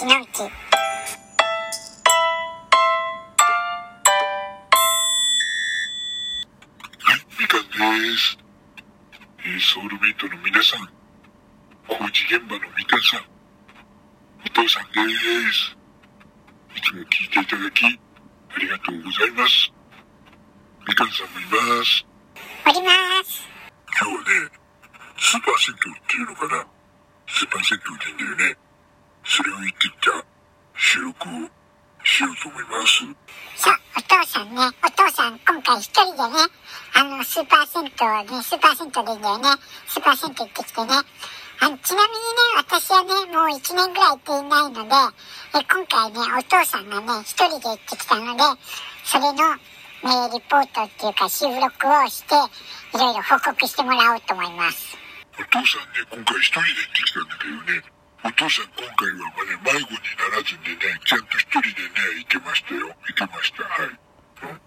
ちのうち。はい、みかんです。えーソウルメイトの皆さん、工事現場のみかんさん、お父さんです。いつも聞いていただき、ありがとうございます。みかんさんもいます。おります。今日はね、スーパー銭湯っていうのかなスーパー銭湯でいいんだよね。それを言ってきた収録をしようと思います。そう、お父さんね、お父さん今回一人でね、あの、スーパー銭湯ね、スーパー銭湯でいいんだよね。スーパー銭湯行ってきてね。あのちなみにね、私はね、もう一年ぐらい行っていないので、え今回ね、お父さんがね、一人で行ってきたので、それの、えーリポートっていうか収録をして、いろいろ報告してもらおうと思います。お父さんね、今回一人で行ってきたんだけどね、お父さん今回はね、迷子にならずにね、ちゃんと一人でね、行けましたよ。行けました。はい。うん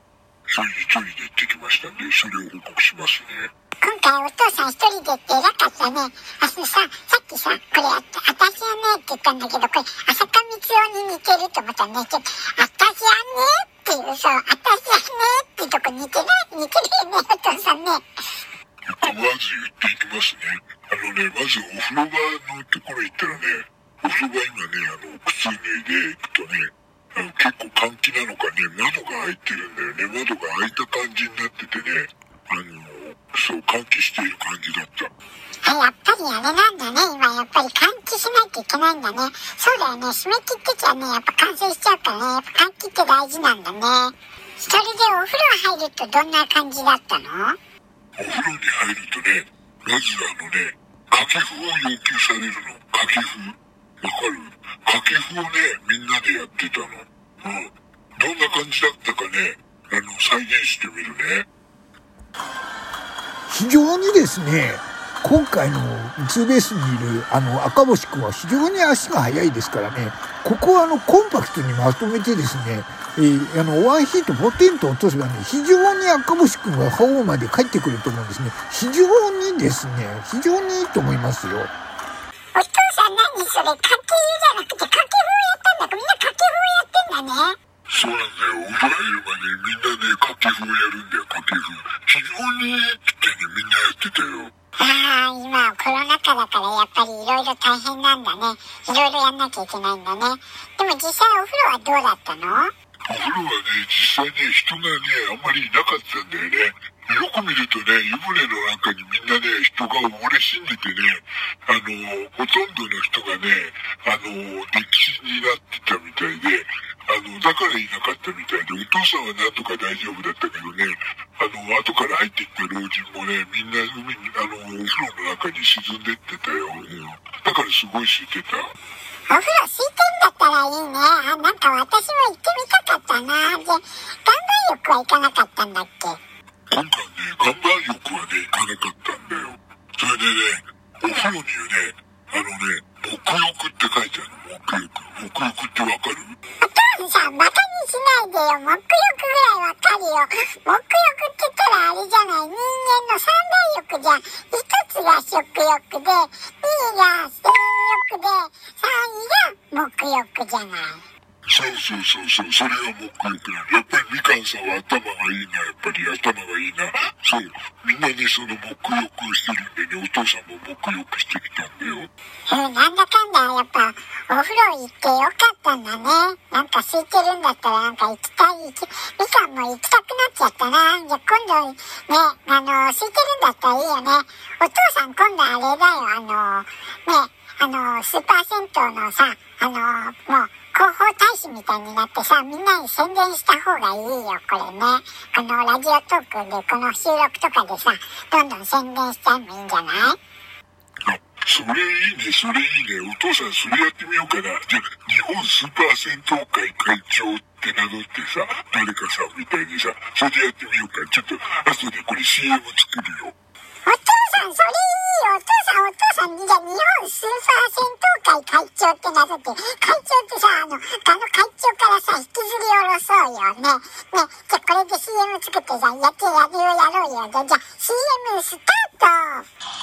それで一人で行ってきましたんで、それを報告しますね。今回お父さん一人でって偉かったね。あのさ、さっきさ、これああたしはねって言ったんだけど、これ、浅香光雄に似てると思ったらね、ちょっと、あたしはねっていう、そう、あたしはねっていうとこ似てない似てるよね、お父さんね。まず言っていきますね。あのね、まずお風呂場のところ行ったらね、お風呂場今ね、あの、靴脱いで行くとね、あの結構換気なのかね、窓が開いてるんだよね。窓が開いた感じになっててね、あの、そう、換気している感じだった。あ、やっぱりあれなんだね。今やっぱり換気しないといけないんだね。そうだよね。締め切ってちゃね、やっぱ感染しちゃうからね。やっぱ換気って大事なんだね。それでお風呂入るとどんな感じだったの？お風呂に入るとね、まずあのね、掛け布を要求されるの。掛け布。わかる掛け布をね、みんなでやってたの。うん。どんな感じだったかね、あの、再現してみるね。非常にですね、今回のツーベースにいるあの赤星君は非常に足が速いですからね、ここはあのコンパクトにまとめてですね、えーあのワンヒートポテンと落とせばね、非常に赤星君がホームまで帰ってくると思うんですね。非常にですね、非常にいいと思いますよ。お父さん何それ掛け湯じゃなくて掛け風やったんだみんな掛け風やってんだねそうなんだよ。お風呂入るまでみんなね、掛け布をやるんだよ、掛け布。非常にいいってね、みんなやってたよ。ああ今だからやっぱりいろいろ大変なんだね。いろいろやんなきゃいけないんだね。でも実際お風呂はどうだったの？お風呂はね、実際ね、人がね、あんまりいなかったんだよね。よく見るとね、湯船の中にみんなね、人が溺れ死んでてね、あの、ほとんどの人がね、あの、溺死になってたみたいで、あの、だからいなかったみたいで、お父さんはなんとか大丈夫だったけどね、あの、後から入ってきた老人もね、みんな海に、あの、お風呂の中に沈んでってたよ。うんだからすごい空いてた。お風呂空いてんだったらいいねあなんか私も行ってみたかったなで岩盤浴は行かなかったんだっけ？今回ね、岩盤浴はね、行かなかったんだよ。それでね、お風呂にはね、あのね、沐浴って書いてあるの、沐浴。沐浴ってわかる？さんバカにしないでよ沐浴ぐらいわかるよ沐浴って言ったらあれじゃない人間の三大欲じゃん一つが食欲で二が性欲で三位が沐浴じゃないそうそうそうそう、それが沐浴なの。やっぱりみかんさんは頭がいいな、やっぱり頭がいいな。そう、みんなね、その沐浴をしてるんでね、お父さんも沐浴してきたんだよ。えーなんだかんだやっぱお風呂行ってよかったんだねなんか空いてるんだったらなんか行きたい行きみかんも行きたくなっちゃったなじゃ今度ねあの空いてるんだったらいいよねお父さん今度あれだよあのねあのスーパー銭湯のさあのもう広報大使みたいになってさみんなに宣伝した方がいいよこれねこのラジオトークでこの収録とかでさどんどん宣伝しちゃうのいいんじゃない、それいいね、それいいね。お父さんそれやってみようかな。じゃ、日本スーパー銭湯会会長って名乗ってさ、誰かさみたいにさ、それでやってみようか。ちょっと、後でこれ CM 作るよ。お父さん、それいいよ。お父さん、お父さん、じゃ日本スーパー銭湯会会長って名乗って、会長ってさ、あの、あの会長からさ、引きずり下ろそうよね。ね、じゃこれで CM 作ってさ、やってやるよ、やろうよ。じゃ、じゃ CM スタート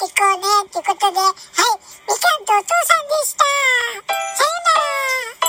っていこうねってことで、はい、みかんとお父さんでした。さよなら。